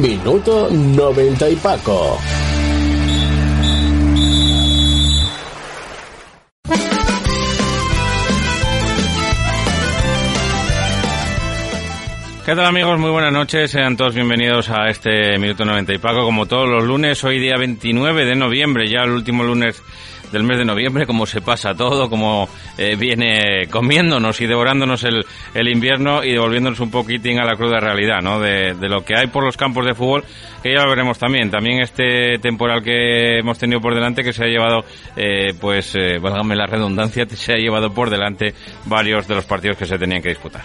Minuto 90 y Paco. ¿Qué tal amigos? Muy buenas noches, sean todos bienvenidos a este Minuto 90 y Paco, como todos los lunes, hoy día 29 de noviembre, ya el último lunes del mes de noviembre, como se pasa todo, como eh, viene comiéndonos y devorándonos el, el, invierno y devolviéndonos un poquitín a la cruda realidad, ¿no? De, de, lo que hay por los campos de fútbol, que ya lo veremos también. También este temporal que hemos tenido por delante, que se ha llevado, eh, pues, eh, válgame la redundancia, se ha llevado por delante varios de los partidos que se tenían que disputar.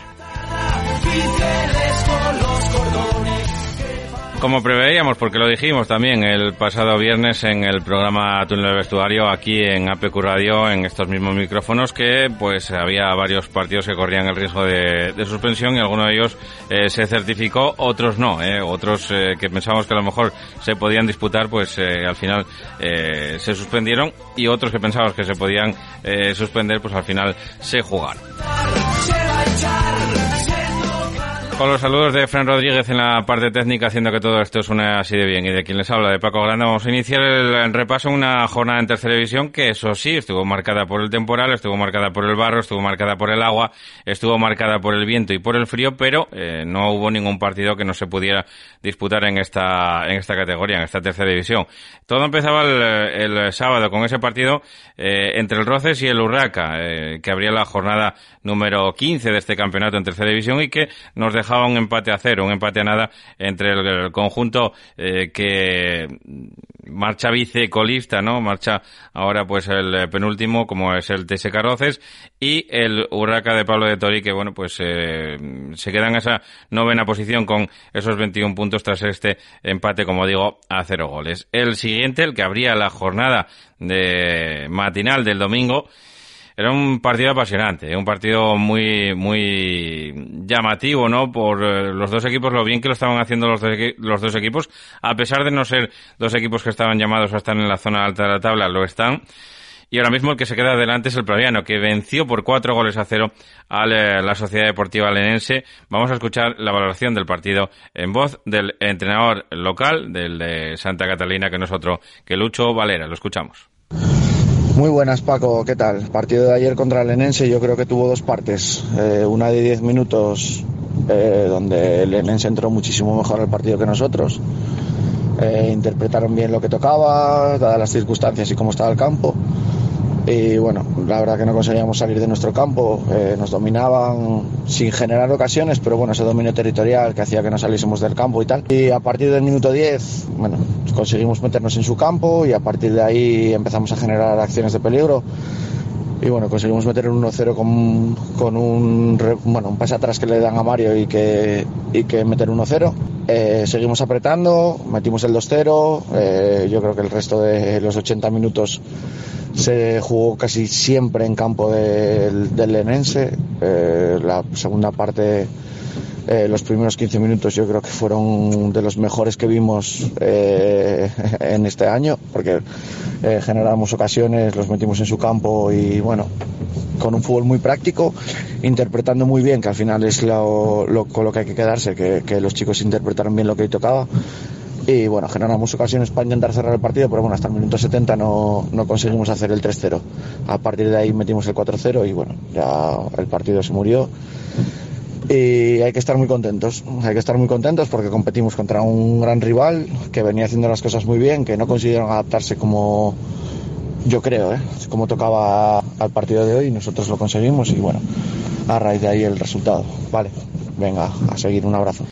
Como preveíamos, porque lo dijimos también el pasado viernes en el programa Túnel del Vestuario, aquí en APQ Radio, en estos mismos micrófonos, que pues había varios partidos que corrían el riesgo de, de suspensión y alguno de ellos eh, se certificó, otros no, eh, otros eh, que pensábamos que a lo mejor se podían disputar, pues al final se suspendieron y otros que pensábamos que se podían suspender, pues al final se jugaron. Con los saludos de Fran Rodríguez en la parte técnica, haciendo que todo esto suene así de bien. Y de quien les habla, de Paco Grande, vamos a iniciar el, repaso en una jornada en tercera división que, eso sí, estuvo marcada por el temporal, estuvo marcada por el barro, estuvo marcada por el agua, estuvo marcada por el viento y por el frío, pero eh, no hubo ningún partido que no se pudiera disputar en esta, en esta categoría, en esta tercera división. Todo empezaba el, el sábado con ese partido eh, entre el Roces y el Urraca, eh, que abría la jornada número 15 de este campeonato en tercera división y que nos dejaba un empate a cero, un empate a nada entre el, conjunto eh, que marcha vicecolista, ¿no? Marcha ahora pues el penúltimo como es el TSK Roces y el Urraca de Pablo de Tori que bueno pues eh, se queda en esa novena posición con esos 21 puntos tras este empate como digo a cero goles. El siguiente, el que abría la jornada de matinal del domingo era un partido apasionante, un partido muy muy llamativo, ¿no? Por eh, los dos equipos, lo bien que lo estaban haciendo los los dos equipos, a pesar de no ser dos equipos que estaban llamados a estar en la zona alta de la tabla, lo están. Y ahora mismo el que se queda adelante es el Praviano, que venció por cuatro goles a cero a la Sociedad Deportiva Lenense. Vamos a escuchar la valoración del partido en voz del entrenador local, del de Santa Catalina, que es otro que Lucho Valera. Lo escuchamos. Muy buenas Paco, ¿qué tal? Partido de ayer contra el Enense yo creo que tuvo dos partes, eh, una de 10 minutos eh, donde el Enense entró muchísimo mejor al partido que nosotros, eh, interpretaron bien lo que tocaba, dadas las circunstancias y cómo estaba el campo y bueno, la verdad que no conseguíamos salir de nuestro campo, eh, nos dominaban sin generar ocasiones, pero bueno, ese dominio territorial que hacía que no saliésemos del campo y tal. Y a partir del minuto 10, bueno, conseguimos meternos en su campo y a partir de ahí empezamos a generar acciones de peligro. Y bueno, conseguimos meter un 1-0 con, con un, bueno, un pase atrás que le dan a Mario y que, y que meter 1-0. Eh, seguimos apretando, metimos el 2-0, eh, yo creo que el resto de los 80 minutos se jugó casi siempre en campo del, del Lenense. Eh, la segunda parte, eh, los primeros 15 minutos yo creo que fueron de los mejores que vimos eh, en este año, porque eh, generamos ocasiones, los metimos en su campo y bueno, con un fútbol muy práctico, interpretando muy bien, que al final es lo, con lo que hay que quedarse, que, los chicos interpretaron bien lo que tocaba y bueno, generamos ocasiones para intentar cerrar el partido, pero bueno, hasta el minuto 70 no, no conseguimos hacer el 3-0. A partir de ahí metimos el 4-0 y bueno, ya el partido se murió. Y hay que estar muy contentos, hay que estar muy contentos porque competimos contra un gran rival que venía haciendo las cosas muy bien, que no consiguieron adaptarse como yo creo, ¿eh? como tocaba al partido de hoy, nosotros lo conseguimos y bueno, a raíz de ahí el resultado. Vale, venga, a seguir, un abrazo.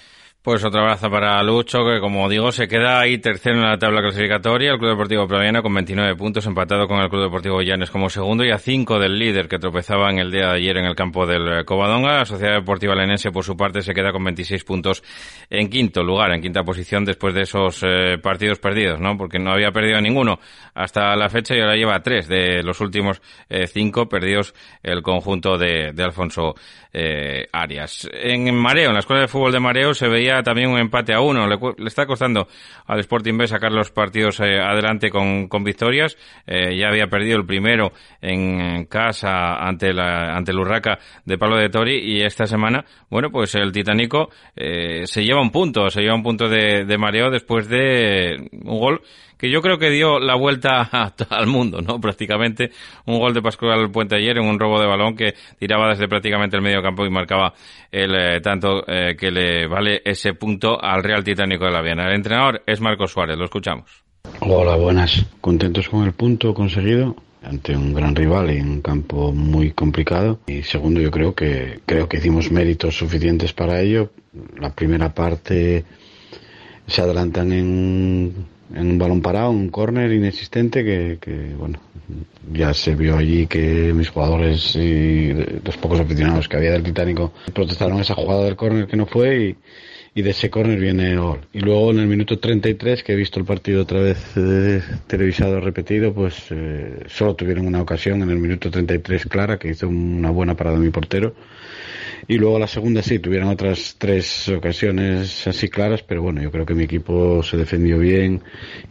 Pues otro abrazo para Lucho, que como digo, se queda ahí tercero en la tabla clasificatoria. El Club Deportivo Praviana con 29 puntos, empatado con el Club Deportivo Llanes como segundo y a 5 del líder que tropezaba en el día de ayer en el campo del Covadonga. La Sociedad Deportiva Lenense, por su parte, se queda con 26 puntos en quinto lugar, en quinta posición después de esos eh, partidos perdidos, ¿no? Porque no había perdido ninguno hasta la fecha y ahora lleva tres de los últimos eh, cinco perdidos el conjunto de, de Alfonso eh, Arias. En Mareo, en la Escuela de Fútbol de Mareo, se veía también un empate a uno. Le, le está costando al Sporting B sacar los partidos eh, adelante con, con victorias. Eh, ya había perdido el primero en casa ante la ante el Urraca de Pablo de Tori y esta semana, bueno, pues el Titánico se lleva un punto, se lleva un punto de, de mareo después de un gol que yo creo que dio la vuelta a, al mundo, ¿no? Prácticamente un gol de Pascual Puente ayer en un robo de balón que tiraba desde prácticamente el medio campo y marcaba el eh, tanto eh, que le vale ese punto al Real Titánico de la Viena. El entrenador es Marcos Suárez, lo escuchamos. Hola, buenas. Contentos con el punto conseguido ante un gran rival y un campo muy complicado. Y segundo, yo creo que creo que hicimos méritos suficientes para ello. La primera parte se adelantan en, en un balón parado, un córner inexistente que, que, bueno, ya se vio allí que mis jugadores y los pocos aficionados que había del Titánico protestaron esa jugada del córner que no fue y, y de ese córner viene el gol. Y luego en el minuto 33, que he visto el partido otra vez eh, televisado repetido, pues eh, solo tuvieron una ocasión en el minuto 33 clara, que hizo una buena parada mi portero. Y luego la segunda sí, tuvieron otras tres ocasiones así claras, pero bueno, yo creo que mi equipo se defendió bien,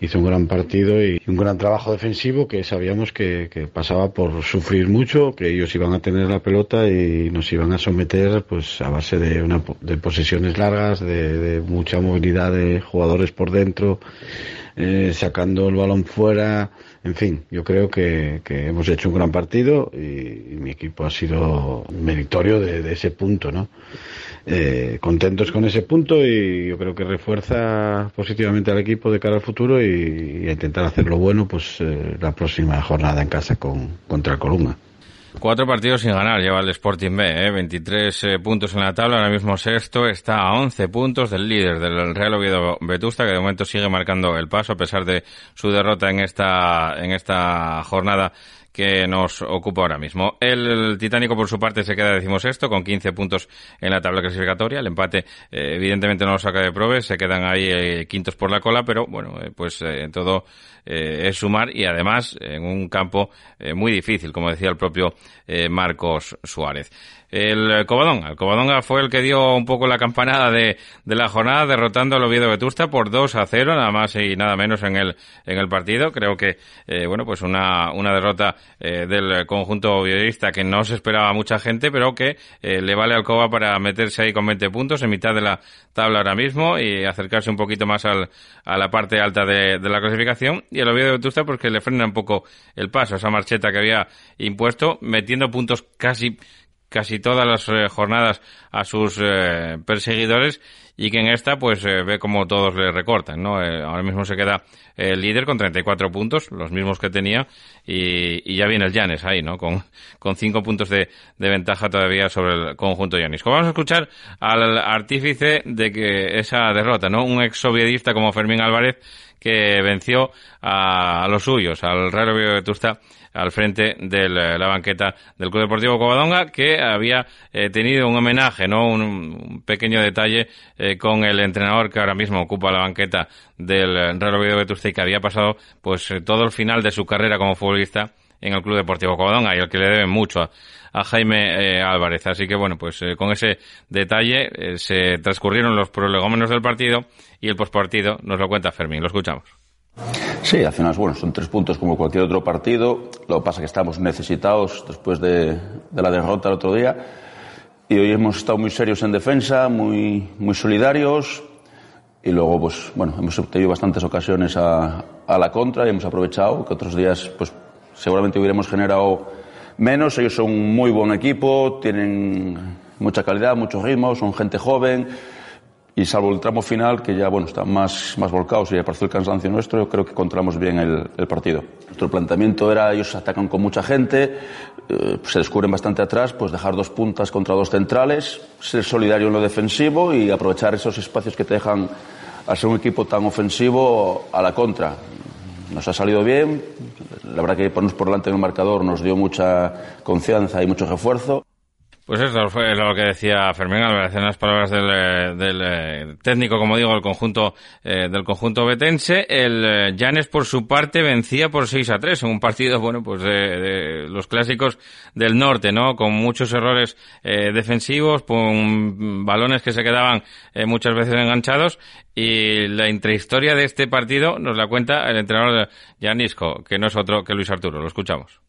hizo un gran partido y un gran trabajo defensivo que sabíamos que, que pasaba por sufrir mucho, que ellos iban a tener la pelota y nos iban a someter pues a base de, una, de posesiones largas, de, mucha movilidad de jugadores por dentro, eh, sacando el balón fuera, en fin, yo creo que, que hemos hecho un gran partido y, mi equipo ha sido meritorio de, ese punto, ¿no? Eh, contentos con ese punto y yo creo que refuerza positivamente al equipo de cara al futuro y, y a intentar hacerlo bueno pues eh, la próxima jornada en casa con, contra el Columna. Cuatro partidos sin ganar lleva el Sporting B, ¿eh? 23 eh, puntos en la tabla, ahora mismo sexto, está a 11 puntos del líder del Real Oviedo Vetusta, que de momento sigue marcando el paso a pesar de su derrota en esta, en esta jornada que nos ocupa ahora mismo. El Titánico, por su parte, se queda, decimos esto, con 15 puntos en la tabla clasificatoria. El empate, eh, evidentemente, no lo saca de probes, se quedan ahí eh, quintos por la cola, pero bueno, eh, pues todo es sumar y además en un campo muy difícil, como decía el propio Marcos Suárez el Covadonga. El Covadonga fue el que dio un poco la campanada de, de la jornada, derrotando al Oviedo Vetusta por 2 a 0, nada más y nada menos en el, en el partido. Creo que, eh, bueno, pues una, una derrota eh, del conjunto oviedista que no se esperaba mucha gente, pero que eh, le vale al Cova para meterse ahí con 20 puntos en mitad de la tabla ahora mismo y acercarse un poquito más al, a la parte alta de, de la clasificación. Y el Oviedo Vetusta, porque pues le frena un poco el paso, esa marcheta que había impuesto, metiendo puntos casi casi todas las eh, jornadas a sus eh, perseguidores y que en esta pues eh, ve como todos le recortan, ¿no? ahora mismo se queda el líder con 34 puntos, los mismos que tenía y, ya viene el Llanes ahí, ¿no? Con, con cinco puntos de, de ventaja todavía sobre el conjunto Llanes. Vamos a escuchar al artífice de que esa derrota, ¿no? Un ex sovietista como Fermín Álvarez que venció a, los suyos, al Real Oviedo de Tusta, al frente de la banqueta del Club Deportivo Covadonga, que había eh, tenido un homenaje, ¿no? Un, pequeño detalle eh, con el entrenador que ahora mismo ocupa la banqueta del Real Oviedo de Tusta y que había pasado, pues, eh, todo el final de su carrera como futbolista en el Club Deportivo Covadonga y al que le deben mucho a, Jaime Álvarez. Así que bueno, pues con ese detalle se transcurrieron los prolegómenos del partido y el postpartido nos lo cuenta Fermín. Lo escuchamos. Sí, al final bueno, son tres puntos como cualquier otro partido. Lo que pasa es que estamos necesitados después de, la derrota el otro día. Y hoy hemos estado muy serios en defensa, muy, muy solidarios. Y luego, pues, bueno, hemos obtenido bastantes ocasiones a, a la contra y hemos aprovechado que otros días, pues, seguramente hubiéramos generado menos. Ellos son un muy buen equipo, tienen mucha calidad, mucho ritmo, son gente joven y salvo el tramo final, que ya bueno, están más, más volcados y apareció el cansancio nuestro, yo creo que controlamos bien el, el partido. Nuestro planteamiento era, ellos atacan con mucha gente, eh, se descubren bastante atrás, pues dejar dos puntas contra dos centrales, ser solidario en lo defensivo y aprovechar esos espacios que te dejan a ser un equipo tan ofensivo a la contra. Nos ha salido bien, la verdad que ponernos por delante en el marcador nos dio mucha confianza y mucho refuerzo. Pues eso fue lo que decía Fermín Álvarez en las palabras del, eh, del eh, técnico, como digo, del conjunto eh, del conjunto betense. El Llanes, por su parte, vencía por 6 a 3 en un partido, bueno, pues de, los clásicos del norte, ¿no? Con muchos errores defensivos, con balones que se quedaban muchas veces enganchados. Y la intrahistoria de este partido nos la cuenta el entrenador Llanisco, que no es otro que Luis Arturo. Lo escuchamos.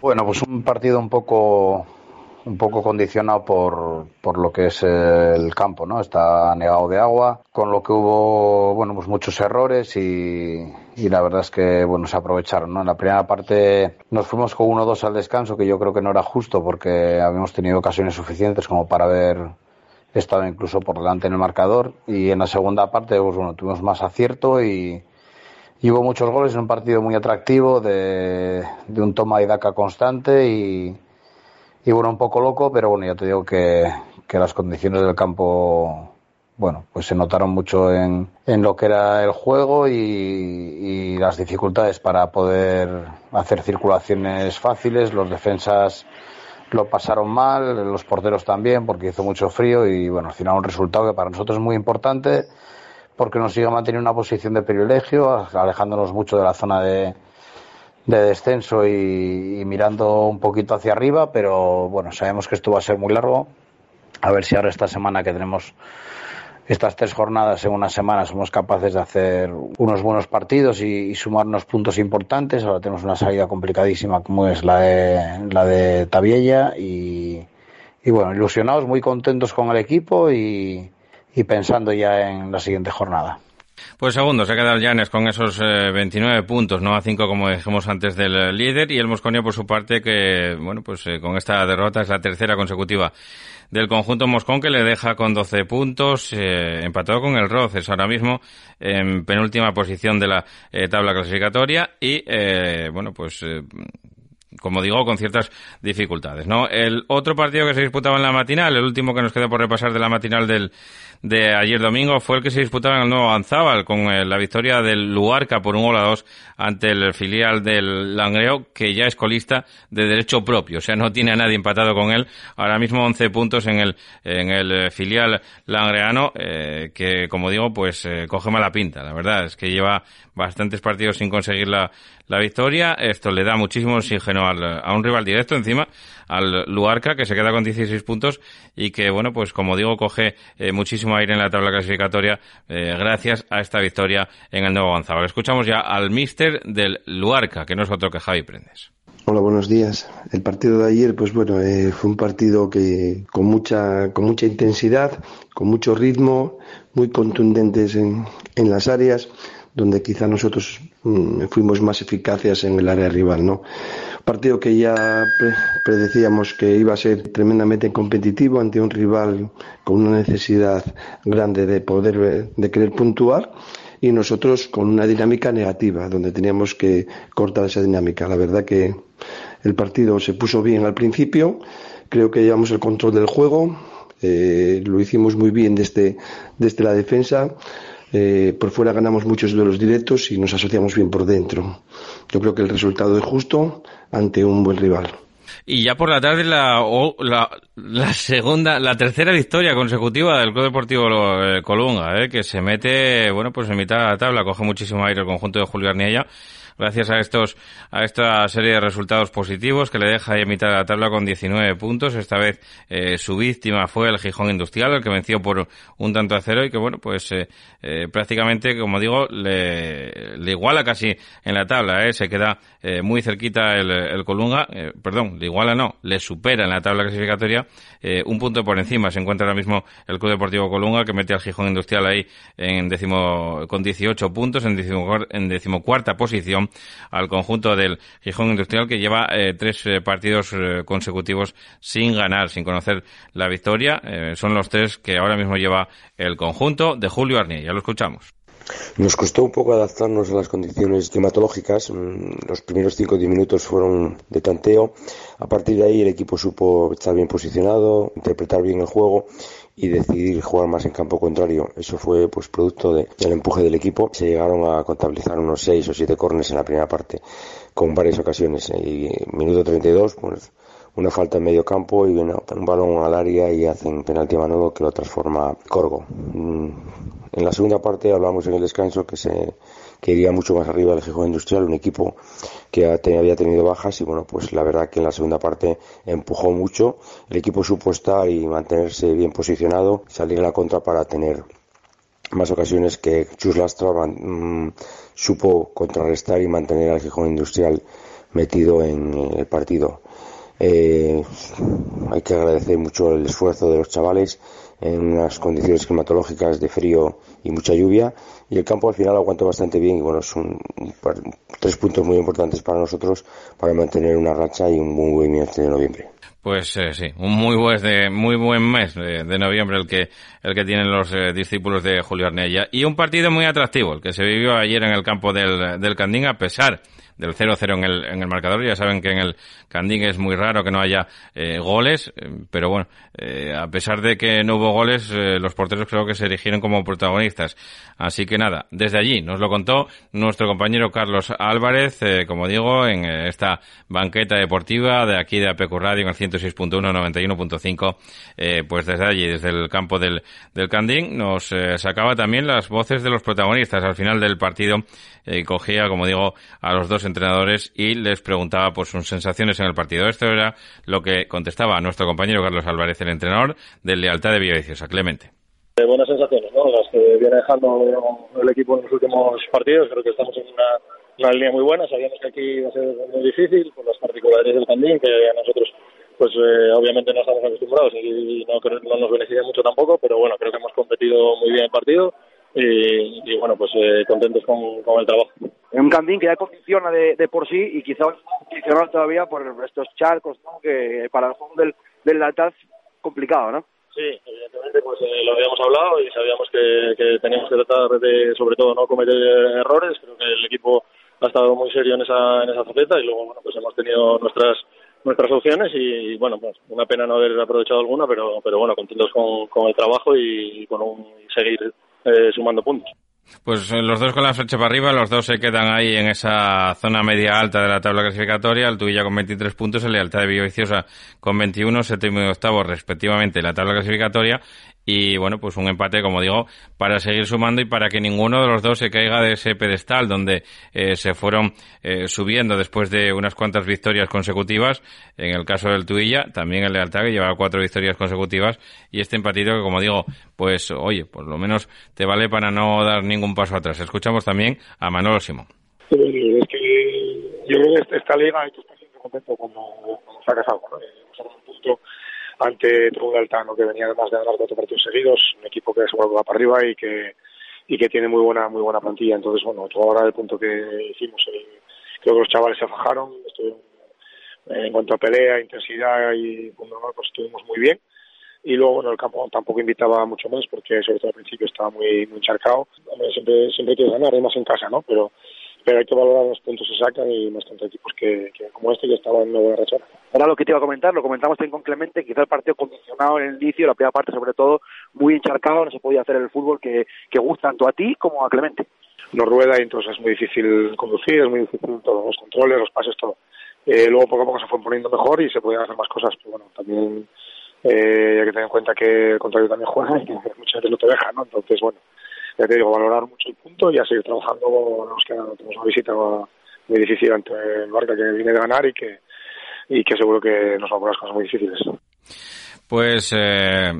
Bueno, pues un partido un poco un poco condicionado por, por lo que es el campo, ¿no? Está negado de agua, con lo que hubo, bueno, pues muchos errores y, y la verdad es que, bueno, se aprovecharon, ¿no? En la primera parte nos fuimos con 1-2 al descanso, que yo creo que no era justo porque habíamos tenido ocasiones suficientes como para haber estado incluso por delante en el marcador y en la segunda parte, pues bueno, tuvimos más acierto y, hubo muchos goles en un partido muy atractivo de, de un toma y daca constante y, y bueno, un poco loco, pero bueno, ya te digo que, que las condiciones del campo, bueno, pues se notaron mucho en, en lo que era el juego y, y, las dificultades para poder hacer circulaciones fáciles. Los defensas lo pasaron mal, los porteros también, porque hizo mucho frío y bueno, al final un resultado que para nosotros es muy importante porque nos sigue manteniendo una posición de privilegio, alejándonos mucho de la zona de, de descenso y, mirando un poquito hacia arriba, pero bueno, sabemos que esto va a ser muy largo. A ver si ahora esta semana que tenemos estas tres jornadas en una semana somos capaces de hacer unos buenos partidos y, sumarnos puntos importantes. Ahora tenemos una salida complicadísima como es la de, la de Tabiella y, y bueno, ilusionados, muy contentos con el equipo y, y pensando ya en la siguiente jornada. Pues segundo, se queda el Llanes con esos 29 eh, puntos, no a 5 como dijimos antes del eh, líder, y el Mosconio por su parte que, bueno, pues eh, con esta derrota es la tercera consecutiva del conjunto Moscón que le deja con 12 puntos, empatado con el Roces ahora mismo en penúltima posición de la tabla clasificatoria. Y, bueno, pues como digo, con ciertas dificultades, ¿no? El otro partido que se disputaba en la matinal, el último que nos queda por repasar de la matinal del de ayer domingo fue el que se disputaba en el nuevo Anzábal con eh, la victoria del Luarca por un gol a dos ante el filial del Langreo que ya es colista de derecho propio, o sea, no tiene a nadie empatado con él. Ahora mismo 11 puntos en el en el eh, filial langreano eh, que como digo, pues coge mala pinta, la verdad es que lleva bastantes partidos sin conseguir la, la victoria. Esto le da muchísimo oxígeno al, a un rival directo encima, al Luarca, que se queda con 16 puntos y que, bueno, pues como digo, coge eh, muchísimo aire en la tabla clasificatoria eh, gracias a esta victoria en el nuevo avanzado. Escuchamos ya al mister del Luarca, que no es otro que Javi Prendes. Hola, buenos días. El partido de ayer, pues bueno, eh, fue un partido que con mucha, con mucha intensidad, con mucho ritmo, muy contundentes en, en las áreas donde quizá nosotros mm, fuimos más eficaces en el área rival, ¿no? Partido que ya predecíamos que iba a ser tremendamente competitivo ante un rival con una necesidad grande de poder, de querer puntuar y nosotros con una dinámica negativa, donde teníamos que cortar esa dinámica. La verdad que el partido se puso bien al principio, creo que llevamos el control del juego, eh, lo hicimos muy bien desde, desde la defensa eh, por fuera ganamos muchos duelos directos y nos asociamos bien por dentro. Yo creo que el resultado es justo ante un buen rival. Y ya por la tarde la, la, segunda, la tercera victoria consecutiva del Club Deportivo eh, Colunga, eh, que se mete, bueno, pues en mitad de la tabla, coge muchísimo aire el conjunto de Julio Arniella gracias a estos a esta serie de resultados positivos que le deja ahí en mitad de la tabla con 19 puntos. Esta vez eh, su víctima fue el Gijón Industrial, el que venció por un tanto a cero y que bueno, pues eh, eh, prácticamente, como digo, le, le, iguala casi en la tabla, se queda muy cerquita el, el Colunga, perdón, le iguala no, le supera en la tabla clasificatoria un punto por encima. Se encuentra ahora mismo el Club Deportivo Colunga que mete al Gijón Industrial ahí en décimo con 18 puntos en decimocuarta posición al conjunto del Gijón Industrial que lleva eh, tres eh, partidos eh, consecutivos sin ganar, sin conocer la victoria. son los tres que ahora mismo lleva el conjunto de Julio Arnier. Ya lo escuchamos. Nos costó un poco adaptarnos a las condiciones climatológicas. Mm, los primeros 5 o 10 minutos fueron de tanteo. A partir de ahí el equipo supo estar bien posicionado, interpretar bien el juego y decidir jugar más en campo contrario. Eso fue pues producto del empuje del equipo. Se llegaron a contabilizar unos 6 o 7 cornes en la primera parte con varias ocasiones. Y minuto 32, pues una falta en medio campo y bueno, un balón al área y hacen penalti a Manolo que lo transforma Corgo. Mm, en la segunda parte hablamos en el descanso que se que iría mucho más arriba el Gijón Industrial, un equipo que había tenido bajas y bueno, pues la verdad que en la segunda parte empujó mucho, el equipo supo estar y mantenerse bien posicionado, salir a la contra para tener más ocasiones que Chus Lastra mm, supo contrarrestar y mantener al Gijón Industrial metido en el partido. Eh, hay que agradecer mucho el esfuerzo de los chavales en unas condiciones climatológicas de frío y mucha lluvia y el campo al final aguantó bastante bien y bueno, son tres puntos muy importantes para nosotros para mantener una racha y un buen mes de noviembre. Pues eh, sí, un muy buen, de, muy buen mes de, noviembre el que, el que tienen los eh, discípulos de Julio Arnella. Y un partido muy atractivo, el que se vivió ayer en el campo del, del Candín, a pesar del 0-0 en el, en el marcador. Ya saben que en el Candín es muy raro que no haya eh, goles, eh, pero bueno, eh, a pesar de que no hubo goles, los porteros creo que se erigieron como protagonistas. Así que nada, desde allí nos lo contó nuestro compañero Carlos Álvarez, como digo, en esta banqueta deportiva de aquí de APQ Radio en el 106.1, 91.5, pues desde allí, desde el campo del, del Candín, nos sacaba también las voces de los protagonistas al final del partido cogía, como digo, a los dos entrenadores y les preguntaba por sus sensaciones en el partido. Esto era lo que contestaba nuestro compañero Carlos Álvarez, el entrenador de Lealtad de Villaviciosa. Clemente. Eh, buenas sensaciones, ¿no? Las que viene dejando el equipo en los últimos partidos. Creo que estamos en una, línea muy buena. Sabíamos que aquí iba a ser muy difícil por las particularidades del Candín, que a nosotros pues eh, obviamente no estamos acostumbrados y no, no nos beneficia mucho tampoco, pero bueno, creo que hemos competido muy bien el partido y, bueno, pues eh, contentos con, el trabajo. En un Candín que ya condiciona de, de por sí y quizá condicionado todavía por estos charcos, que para el juego del, del es complicado, ¿no? Sí, evidentemente pues eh, lo habíamos hablado y sabíamos que, que teníamos que tratar de, sobre todo, no cometer errores. Creo que el equipo ha estado muy serio en esa, en esa faceta y luego, bueno, pues hemos tenido nuestras nuestras opciones y, bueno, pues una pena no haber aprovechado alguna, pero, pero bueno, contentos con, con el trabajo y, con un, seguir eh, sumando puntos. Pues eh, los dos con la flecha para arriba, los dos se quedan ahí en esa zona media alta de la tabla clasificatoria, el Tuilla con 23 puntos, el Lealtad de Villaviciosa con 21, séptimo y octavo respectivamente en la tabla clasificatoria y bueno, pues un empate, como digo, para seguir sumando y para que ninguno de los dos se caiga de ese pedestal donde eh, se fueron eh, subiendo después de unas cuantas victorias consecutivas. En el caso del Tuilla, también el Lealtad que llevaba cuatro victorias consecutivas y este empatito que, como digo, pues oye, por lo menos te vale para no dar ningún paso atrás. Escuchamos también a Manolo Simón. es que yo creo que esta liga hay que contento cuando, sacas algo. Eh, ante Trubal Altano, que venía además de ganar cuatro partidos seguidos, un equipo que se va para arriba y que y que tiene muy buena muy buena plantilla. Entonces, bueno, ahora el punto que hicimos, eh, creo que los chavales se fajaron, en cuanto a pelea, intensidad y punto pues estuvimos muy bien. Y luego, bueno, el campo tampoco invitaba mucho más porque sobre todo al principio estaba muy, muy encharcado. siempre, siempre quieres ganar, además en casa, ¿no? Pero pero hay que valorar los puntos que se sacan y más contra equipos que, que como este que estaba en una buena racha. Era lo que te iba a comentar, lo comentamos también con Clemente, quizá el partido condicionado en el inicio, la primera parte sobre todo muy encharcado, no se podía hacer el fútbol que, que gusta tanto a ti como a Clemente. No rueda y entonces es muy difícil conducir, es muy difícil todos los controles, los pases, todo. Eh, luego poco a poco se fue poniendo mejor y se podían hacer más cosas, pero bueno, también eh, hay que tener en cuenta que el contrario también juega y que muchas veces no te deja, ¿no? Entonces, bueno, ya te digo, valorar mucho el punto y a seguir trabajando. Nos queda, tenemos una visita muy difícil ante el Barca que viene de ganar y que, y que seguro que nos va a poner las cosas muy difíciles. Pues, eh,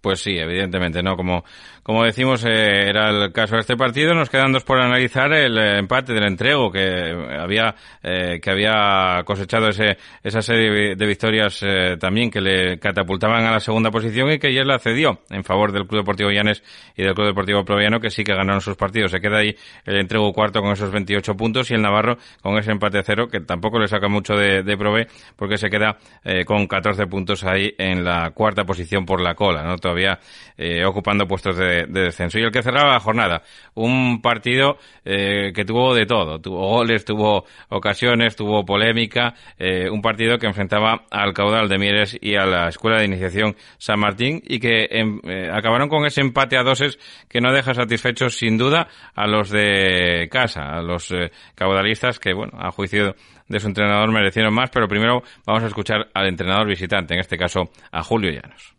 pues sí, evidentemente, ¿no? Como, como decimos, eh, era el caso de este partido. Nos quedan dos por analizar el eh, empate del entrego que había, eh, que había cosechado ese, esa serie de victorias eh, también que le catapultaban a la segunda posición y que ayer la cedió en favor del Club Deportivo Llanes y del Club Deportivo Proviano que sí que ganaron sus partidos. Se queda ahí el entrego cuarto con esos 28 puntos y el Navarro con ese empate cero que tampoco le saca mucho de, de prove porque se queda eh, con 14 puntos ahí en la cuarta posición por la cola, ¿no? Todavía eh, ocupando puestos de, de, descenso. Y el que cerraba la jornada, un partido eh, que tuvo de todo, tuvo goles, tuvo ocasiones, tuvo polémica, eh, un partido que enfrentaba al caudal de Mieres y a la Escuela de Iniciación San Martín y que em, acabaron con ese empate a doses que no deja satisfechos sin duda a los de casa, a los caudalistas que, bueno, a juicio de su entrenador merecieron más, pero primero vamos a escuchar al entrenador visitante, en este caso a Julio Llanos.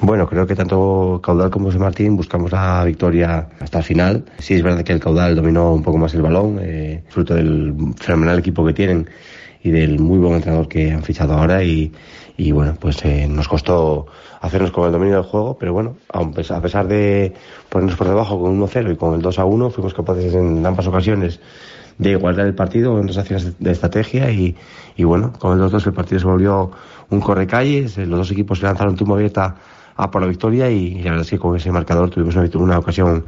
Bueno, creo que tanto Caudal como José Martín buscamos la victoria hasta el final. Sí, es verdad que el Caudal dominó un poco más el balón, eh, fruto del fenomenal equipo que tienen y del muy buen entrenador que han fichado ahora y, y bueno, pues eh, nos costó hacernos con el dominio del juego, pero bueno, a pesar de ponernos por debajo con 1-0 y con el 2-1, fuimos capaces en ambas ocasiones de igualdad el partido en dos acciones de estrategia y, y bueno, con el 2-2 el partido se volvió un correcalles, los dos equipos se lanzaron tumba abierta a por la victoria y, la verdad es que con ese marcador tuvimos una, una ocasión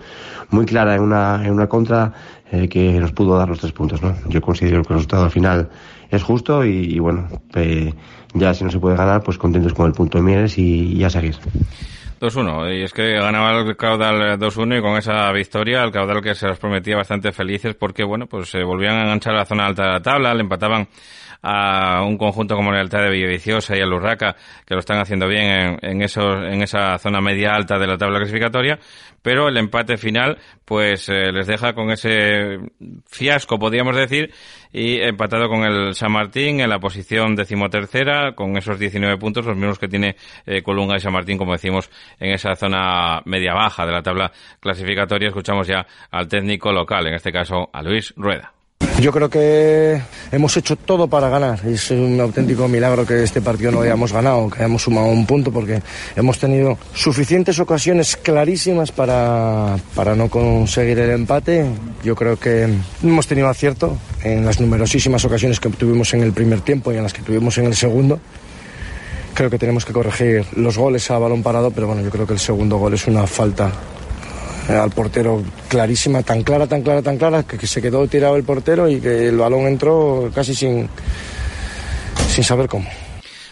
muy clara en una, en una contra eh, que nos pudo dar los tres puntos. ¿no? Yo considero que el resultado al final es justo y, y bueno, eh, ya si no se puede ganar, pues contentos con el punto de Mieres y, y a seguir. 2-1. Y es que ganaba el caudal 2-1 y con esa victoria, el caudal que se los prometía bastante felices porque, bueno, pues se volvían a enganchar a la zona alta de la tabla, le empataban a un conjunto como Lealtad de Villaviciosa y el Urraca, que lo están haciendo bien en, en, esos, en esa zona media alta de la tabla clasificatoria, pero el empate final pues eh, les deja con ese fiasco, podríamos decir, y empatado con el San Martín en la posición decimotercera, con esos 19 puntos, los mismos que tiene eh, Colunga y San Martín, como decimos, en esa zona media-baja de la tabla clasificatoria. Escuchamos ya al técnico local, en este caso a Luis Rueda. Yo creo que hemos hecho todo para ganar. Es un auténtico milagro que este partido no hayamos ganado, que hayamos sumado un punto, porque hemos tenido suficientes ocasiones clarísimas para, para no conseguir el empate. Yo creo que hemos tenido acierto en las numerosísimas ocasiones que tuvimos en el primer tiempo y en las que tuvimos en el segundo. Creo que tenemos que corregir los goles a balón parado, pero bueno, yo creo que el segundo gol es una falta al portero clarísima, tan clara, tan clara, tan clara, que, se quedó tirado el portero y que el balón entró casi sin, sin saber cómo.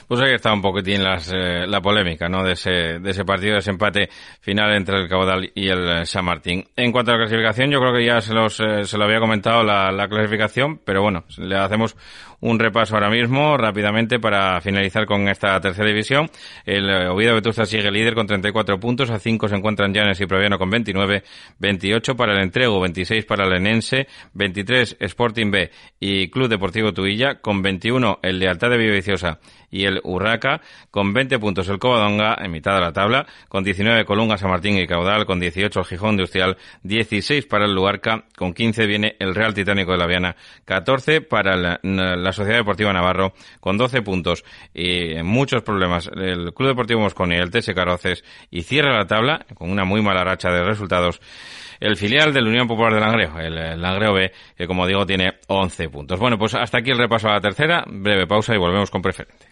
Pues ahí está un poquitín las, eh, la polémica ¿no? de, ese, de ese partido, de ese empate final entre el Caudal y el San Martín. En cuanto a la clasificación, yo creo que ya se, los, eh, se lo había comentado la clasificación, pero bueno, le hacemos un repaso ahora mismo rápidamente para finalizar con esta tercera división. El Oviedo Vetusta sigue líder con 34 puntos, a 5 se encuentran Llanes y Proviano con 29, 28 para el Entrego, 26 para el Enense, 23 Sporting B y Club Deportivo Tuilla, con 21 el Lealtad de Villaviciosa y el Urraca, con 20 puntos el Covadonga en mitad de la tabla, con 19 Colunga, San Martín y Caudal, con 18 el Gijón Industrial, 16 para el Luarca, con 15 viene el Real Titánico de la Viana, 14 para la, la Sociedad Deportiva Navarro, con 12 puntos y muchos problemas el Club Deportivo Mosconi el TS Caroces, y cierra la tabla con una muy mala racha de resultados el filial de la Unión Popular de Langreo, el Langreo B, que como digo tiene 11 puntos. Bueno, pues hasta aquí el repaso a la tercera, breve pausa y volvemos con preferente.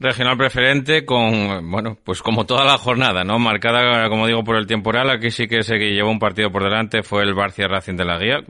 Regional preferente con, bueno, pues como toda la jornada, ¿no? Marcada, como digo, por el temporal. Aquí sí que que llevó un partido por delante, fue el Barcia Racing de la Guía.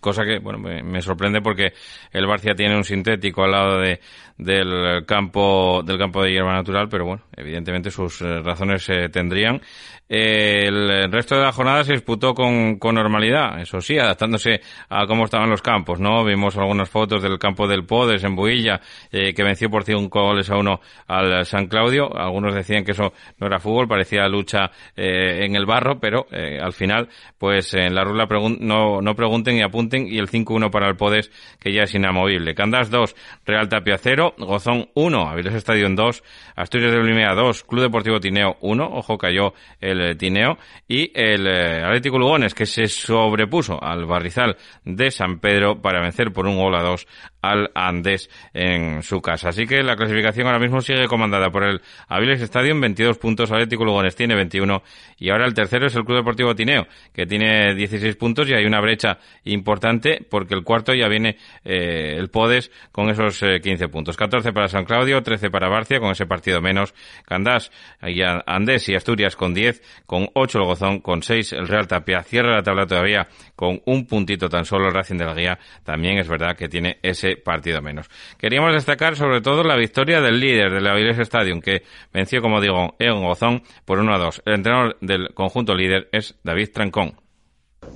Cosa que, bueno, me, sorprende porque el Barcia tiene un sintético al lado de, del campo, del campo de hierba natural, pero bueno, evidentemente sus eh, razones se tendrían el resto de la jornada se disputó con, con, normalidad, eso sí, adaptándose a cómo estaban los campos, ¿no? Vimos algunas fotos del campo del Podes en Builla, eh, que venció por cinco goles a uno al San Claudio. Algunos decían que eso no era fútbol, parecía lucha eh, en el barro, pero eh, al final, pues en la rula no, no pregunten y apunten, y el 5-1 para el Podes, que ya es inamovible. Candas 2, Real Tapia 0, Gozón 1, Avilés Estadio 2, Asturias de Blimea 2, Club Deportivo Tineo 1, ojo cayó el el Tineo, y el eh, Atlético Lugones, que se sobrepuso al Barrizal de San Pedro para vencer por un gol a dos al Andés en su casa. Así que la clasificación ahora mismo sigue comandada por el Aviles Stadium, 22 puntos, Atlético Lugones tiene 21 y ahora el tercero es el Club Deportivo Tineo, que tiene 16 puntos y hay una brecha importante porque el cuarto ya viene eh, el Podes con esos 15 eh, puntos. 14 para San Claudio, 13 para Barcia con ese partido menos, Candás y Andés y Asturias con 10, con 8 el Gozón, con 6 el Real Tapia, cierra la tabla todavía con un puntito tan solo el Racing de la Guía, también es verdad que tiene ese partido menos. Queríamos destacar sobre todo la victoria del líder del Avilés Stadium, que venció, como digo, en Gozón por 1 a 2. El entrenador del conjunto líder es David Trancón.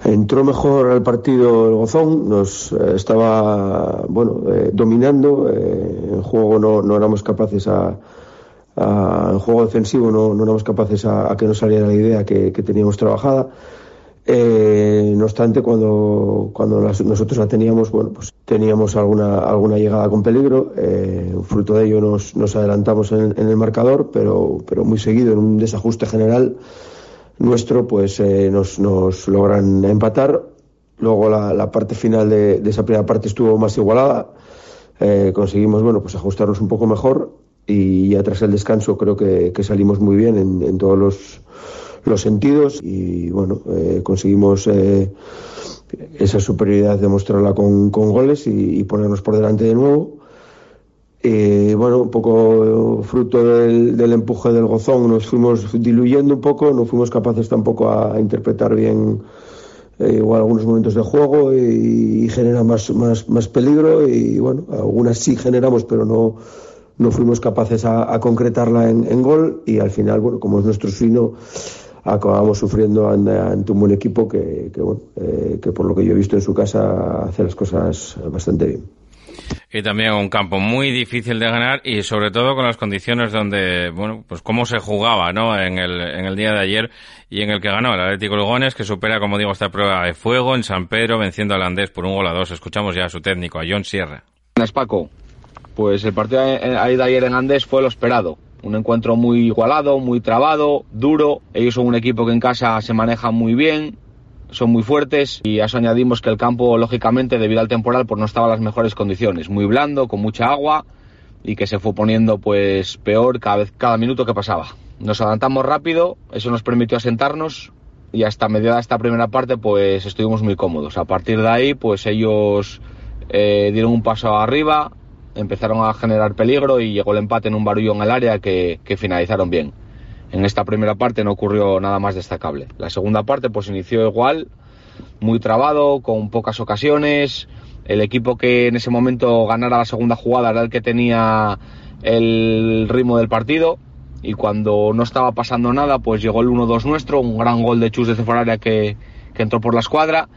Entró mejor al partido el Gozón, nos eh, estaba bueno eh, dominando, eh, en juego no, no éramos capaces a, en juego defensivo no, no éramos capaces a, que nos saliera la idea que, teníamos trabajada. Eh, no obstante, cuando, cuando nosotros la teníamos, bueno, pues teníamos alguna, alguna llegada con peligro. Eh, fruto de ello nos, nos adelantamos en, el marcador, pero, pero muy seguido en un desajuste general nuestro, pues eh, nos, nos logran empatar. Luego la, la parte final de, de, esa primera parte estuvo más igualada. Eh, conseguimos, bueno, pues ajustarnos un poco mejor y ya tras el descanso creo que, que salimos muy bien en, en todos los los sentidos y bueno, eh, conseguimos eh, esa superioridad demostrarla con, con goles y, ponernos por delante de nuevo. y bueno, un poco fruto del, del, empuje del gozón nos fuimos diluyendo un poco, no fuimos capaces tampoco a, interpretar bien eh, igual algunos momentos de juego y, genera más, más, más peligro y bueno, algunas sí generamos pero no no fuimos capaces a, concretarla en, gol y al final, bueno, como es nuestro fino, acabamos sufriendo ante un buen equipo que, eh, que, por lo que yo he visto en su casa hace las cosas bastante bien. Y también un campo muy difícil de ganar y sobre todo con las condiciones donde, bueno, pues cómo se jugaba, ¿no? En el, en el día de ayer y en el que ganó el Atlético Lugones, que supera, como digo, esta prueba de fuego en San Pedro, venciendo al Andés por un gol a dos. Escuchamos ya a su técnico, a John Sierra. Buenas, Paco. Pues el partido de ayer en Andés fue lo esperado. Un encuentro muy igualado, muy trabado, duro. Ellos son un equipo que en casa se maneja muy bien, son muy fuertes y a eso añadimos que el campo, lógicamente, debido al temporal, pues no estaba en las mejores condiciones. Muy blando, con mucha agua y que se fue poniendo pues peor cada vez, cada minuto que pasaba. Nos adelantamos rápido, eso nos permitió asentarnos y hasta media de esta primera parte pues estuvimos muy cómodos. A partir de ahí pues ellos eh, dieron un paso arriba, empezaron a generar peligro y llegó el empate en un barullo en el área que, finalizaron bien. En esta primera parte no ocurrió nada más destacable. La segunda parte pues inició igual, muy trabado, con pocas ocasiones. El equipo que en ese momento ganara la segunda jugada era el que tenía el ritmo del partido. Y cuando no estaba pasando nada, pues llegó el 1-2 nuestro, un gran gol de Chus de Ceforaria que, que entró por la escuadra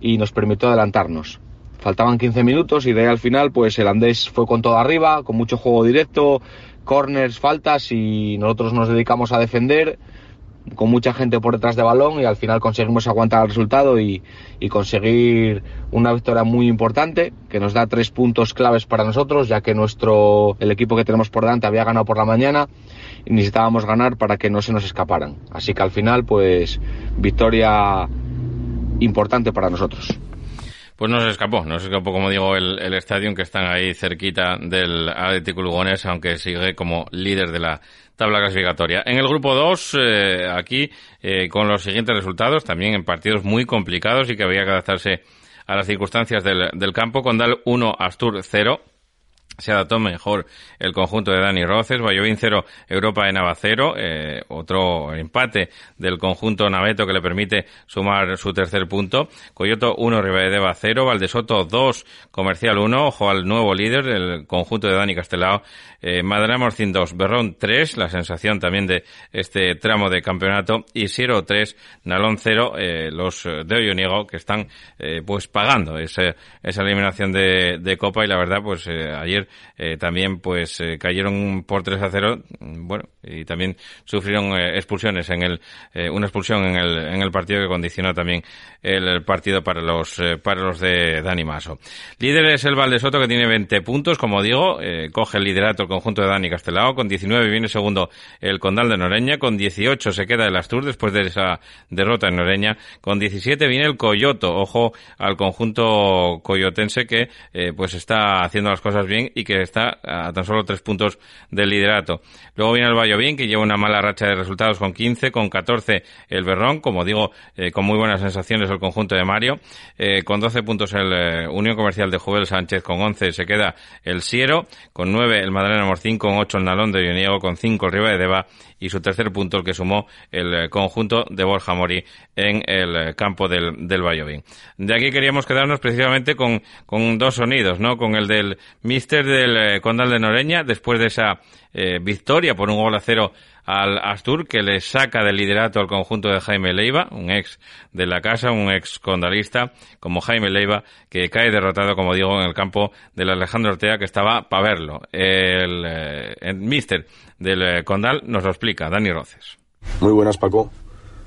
y nos permitió adelantarnos. Faltaban 15 minutos y de ahí al final, pues el Andés fue con todo arriba, con mucho juego directo, corners, faltas y nosotros nos dedicamos a defender con mucha gente por detrás de balón y al final conseguimos aguantar el resultado y, conseguir una victoria muy importante que nos da tres puntos claves para nosotros ya que nuestro el equipo que tenemos por delante había ganado por la mañana y necesitábamos ganar para que no se nos escaparan así que al final pues victoria importante para nosotros. Pues no se escapó, no se escapó, como digo, el, el estadio que están ahí cerquita del Atlético Lugones, aunque sigue como líder de la tabla clasificatoria. En el grupo 2, eh, aquí, eh, con los siguientes resultados, también en partidos muy complicados y que había que adaptarse a las circunstancias del, del campo, con Dal 1, Astur 0, se adaptó mejor el conjunto de Dani Roces, Vallovín 0, Europa de Nava 0, eh, otro empate del conjunto naveto que le permite sumar su tercer punto, Coyoto 1, Ribadeva 0, Valdesoto 2, Comercial 1, ojo al nuevo líder del conjunto de Dani Castelao, eh, Madrid Morcín 2, Berrón 3, la sensación también de este tramo de campeonato, y Siero 3, Nalón 0, eh, los de Oyoniego que están eh, pues pagando ese, esa eliminación de, Copa y la verdad pues eh, eh, también pues eh, cayeron por 3 a 0, bueno, y también sufrieron eh, expulsiones en el, una expulsión en el, en el partido que condicionó también el partido para los, para los de Dani Maso. Líder es el Valdesoto que tiene 20 puntos, como digo, coge el liderato el conjunto de Dani Castelao, con 19 viene segundo el Condal de Noreña, con 18 se queda el Astur después de esa derrota en Noreña, con 17 viene el Coyoto, ojo al conjunto coyotense que pues está haciendo las cosas bien y que está a tan solo tres puntos del liderato. Luego viene el Bien, que lleva una mala racha de resultados con 15, con 14 el Berrón, como digo, eh, con muy buenas sensaciones el conjunto de Mario, eh, con 12 puntos el eh, Unión Comercial de Juvel Sánchez, con 11 se queda el Siero, con 9 el Madalena Morcín, con 8 el Nalón de Ioniego, con 5 el Riva de Deva y su tercer punto el que sumó el conjunto de Borja Mori en el campo del, del De aquí queríamos quedarnos precisamente con, con dos sonidos, ¿no? Con el del Mister del eh, Condal de Noreña, después de esa eh, victoria por un gol a cero al Astur, que le saca del liderato al conjunto de Jaime Leiva, un ex de la casa, un ex condalista, como Jaime Leiva, que cae derrotado, como digo, en el campo del Alejandro Ortega, que estaba para verlo. El, eh, el del Condal nos lo explica, Dani Roces. Muy buenas, Paco.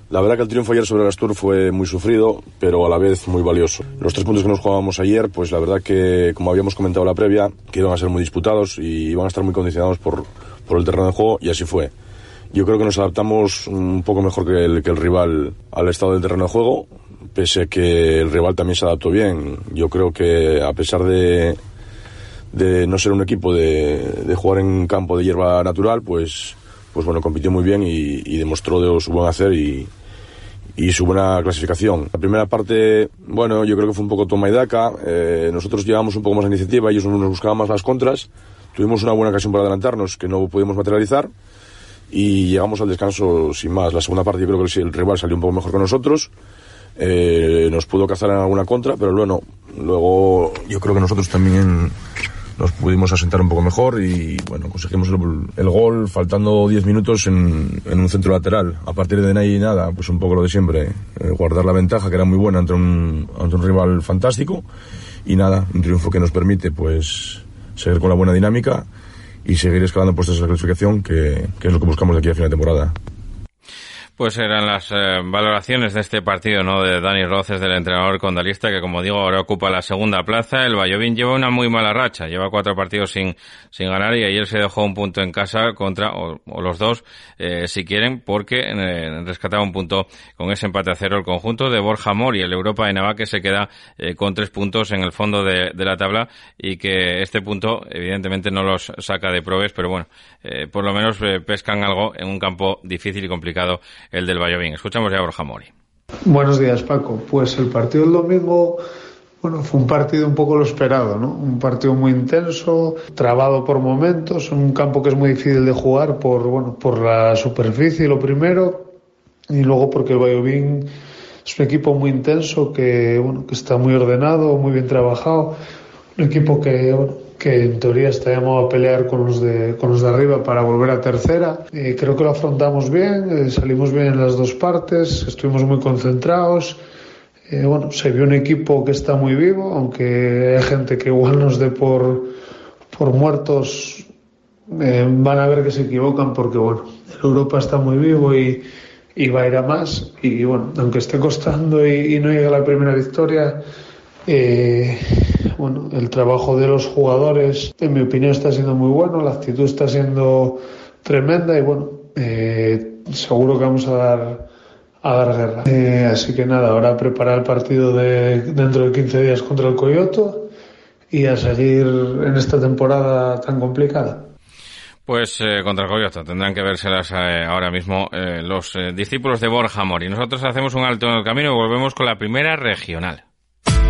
La verdad que el triunfo ayer sobre el Astur fue muy sufrido, pero a la vez muy valioso. Los tres puntos que nos jugábamos ayer, pues la verdad que, como habíamos comentado en la previa, que iban a ser muy disputados y iban a estar muy condicionados por, por el terreno de juego, y así fue. Yo creo que nos adaptamos un poco mejor que el, que el rival al estado del terreno de juego, pese a que el rival también se adaptó bien. Yo creo que a pesar de, de no ser un equipo de, de jugar en campo de hierba natural, pues pues bueno, compitió muy bien y, demostró de su buen hacer y, su buena clasificación. La primera parte, bueno, yo creo que fue un poco toma y daca. Eh, nosotros llevamos un poco más de iniciativa, ellos nos buscaban más las contras. Tuvimos una buena ocasión para adelantarnos que no pudimos materializar y llegamos al descanso sin más. La segunda parte yo creo que el rival salió un poco mejor que nosotros. Eh, nos pudo cazar en alguna contra, pero bueno, luego yo creo que nosotros también nos pudimos asentar un poco mejor y bueno, conseguimos el, gol faltando 10 minutos en, un centro lateral. A partir de ahí nada, pues un poco lo de siempre, eh, guardar la ventaja que era muy buena ante un, ante un rival fantástico y nada, un triunfo que nos permite pues seguir con la buena dinámica y seguir escalando puestos de clasificación que, que es lo que buscamos de aquí a final de temporada. Pues eran las eh, valoraciones de este partido, ¿no? De Dani Roces, del entrenador condalista, que como digo, ahora ocupa la segunda plaza. El Vallovín lleva una muy mala racha, lleva cuatro partidos sin, sin ganar y ayer se dejó un punto en casa contra, o, los dos, eh, si quieren, porque eh, rescataba un punto con ese empate a cero el conjunto de Borja Mori, el Europa de Nava, que se queda con tres puntos en el fondo de, de, la tabla y que este punto, evidentemente, no los saca de probes, pero bueno, por lo menos pescan algo en un campo difícil y complicado el del Valladolid. Escuchamos ya a Borja Mori. Buenos días, Paco. Pues el partido del domingo, bueno, fue un partido un poco lo esperado, ¿no? Un partido muy intenso, trabado por momentos, un campo que es muy difícil de jugar por, bueno, por la superficie, lo primero, y luego porque el Valladolid es un equipo muy intenso que, bueno, que está muy ordenado, muy bien trabajado, un equipo que, bueno, que en teoría llamado a pelear con los de, con los de arriba para volver a tercera. Eh, creo que lo afrontamos bien, eh, salimos bien en las dos partes, estuvimos muy concentrados. Eh, bueno, se vio un equipo que está muy vivo, aunque hay gente que igual nos dé por, por muertos, van a ver que se equivocan porque, bueno, Europa está muy vivo y, y va a ir a más. Y bueno, aunque esté costando y, y no llegue a la primera victoria, eh, bueno, el trabajo de los jugadores, en mi opinión, está siendo muy bueno, la actitud está siendo tremenda y bueno, eh, seguro que vamos a dar a dar guerra. Eh, así que nada, ahora preparar el partido de dentro de 15 días contra el Coyoto y a seguir en esta temporada tan complicada. Pues eh, contra el Coyoto tendrán que vérselas eh, ahora mismo eh, los discípulos de Borja Mori. Nosotros hacemos un alto en el camino y volvemos con la primera regional.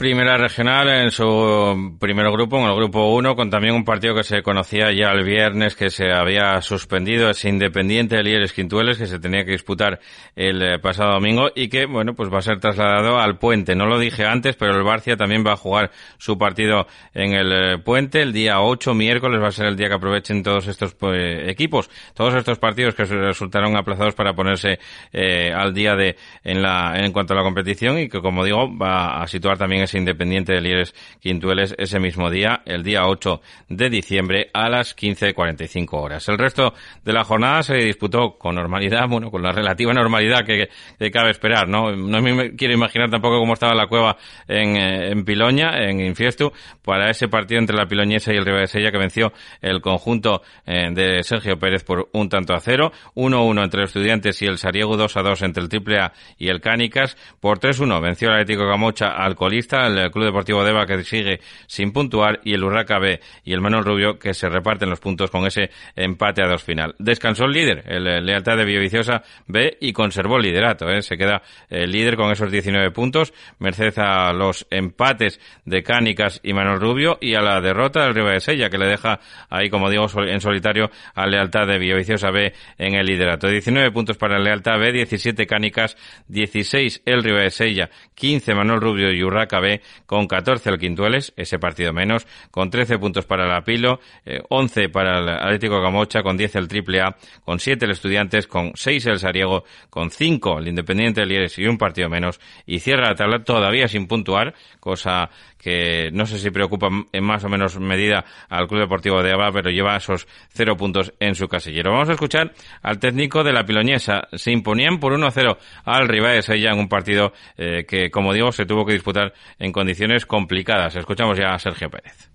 Primera regional en su primer grupo, en el grupo 1, con también un partido que se conocía ya el viernes que se había suspendido, es Independiente de Lieres Quintueles, que se tenía que disputar el eh, pasado domingo y que, bueno, pues va a ser trasladado al Puente. No lo dije antes, pero el Barcia también va a jugar su partido en el eh, Puente el día 8, miércoles, va a ser el día que aprovechen todos estos pues, equipos, todos estos partidos que resultaron aplazados para ponerse eh, al día de en la en cuanto a la competición y que, como digo, va a situar también Independiente de Lieres Quintueles ese mismo día, el día 8 de diciembre a las 15.45 horas. El resto de la jornada se disputó con normalidad, bueno, con la relativa normalidad que, cabe esperar, ¿no? No me quiero imaginar tampoco cómo estaba la cueva en, eh, en Piloña, en Infiestu, para ese partido entre la Piloñesa y el Sella que venció el conjunto eh, de Sergio Pérez por un tanto a cero, 1-1 entre los estudiantes y el Sariego, 2-2 entre el Triple A y el Cánicas, por 3-1 venció el Atlético Camocha al colista, el Club Deportivo Deva que sigue sin puntuar y el Urraca B y el Manuel Rubio que se reparten los puntos con ese empate a dos final. Descansó el líder, el Lealtad de Villaviciosa B y conservó el liderato, ¿eh? se queda el líder con esos 19 puntos, merced a los empates de Cánicas y Manuel Rubio y a la derrota del Río de Sella que le deja ahí, como digo, en solitario a Lealtad de Villaviciosa B en el liderato. 19 puntos para Lealtad B, 17 Cánicas, 16 el Río de Sella, 15 Manuel Rubio y Urraca B con 14 el Quintueles, ese partido menos, con 13 puntos para la Pilo, 11 eh, para el Atlético Camocha, con 10 el Triple A, con 7 el Estudiantes, con 6 el Sariego, con 5 el Independiente del Lieres y un partido menos, y cierra la tabla todavía sin puntuar, cosa que no sé si preocupa en más o menos medida al Club Deportivo de Aba, pero lleva esos cero puntos en su casillero. Vamos a escuchar al técnico de la Piloñesa. Se imponían por 1-0 al rival de Sella en un partido eh, que, como digo, se tuvo que disputar en condiciones complicadas. Escuchamos ya a Sergio Pérez.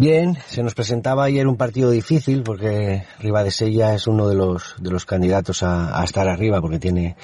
Bien, se nos presentaba ayer un partido difícil porque Sella es uno de los, de los candidatos a, estar arriba porque tiene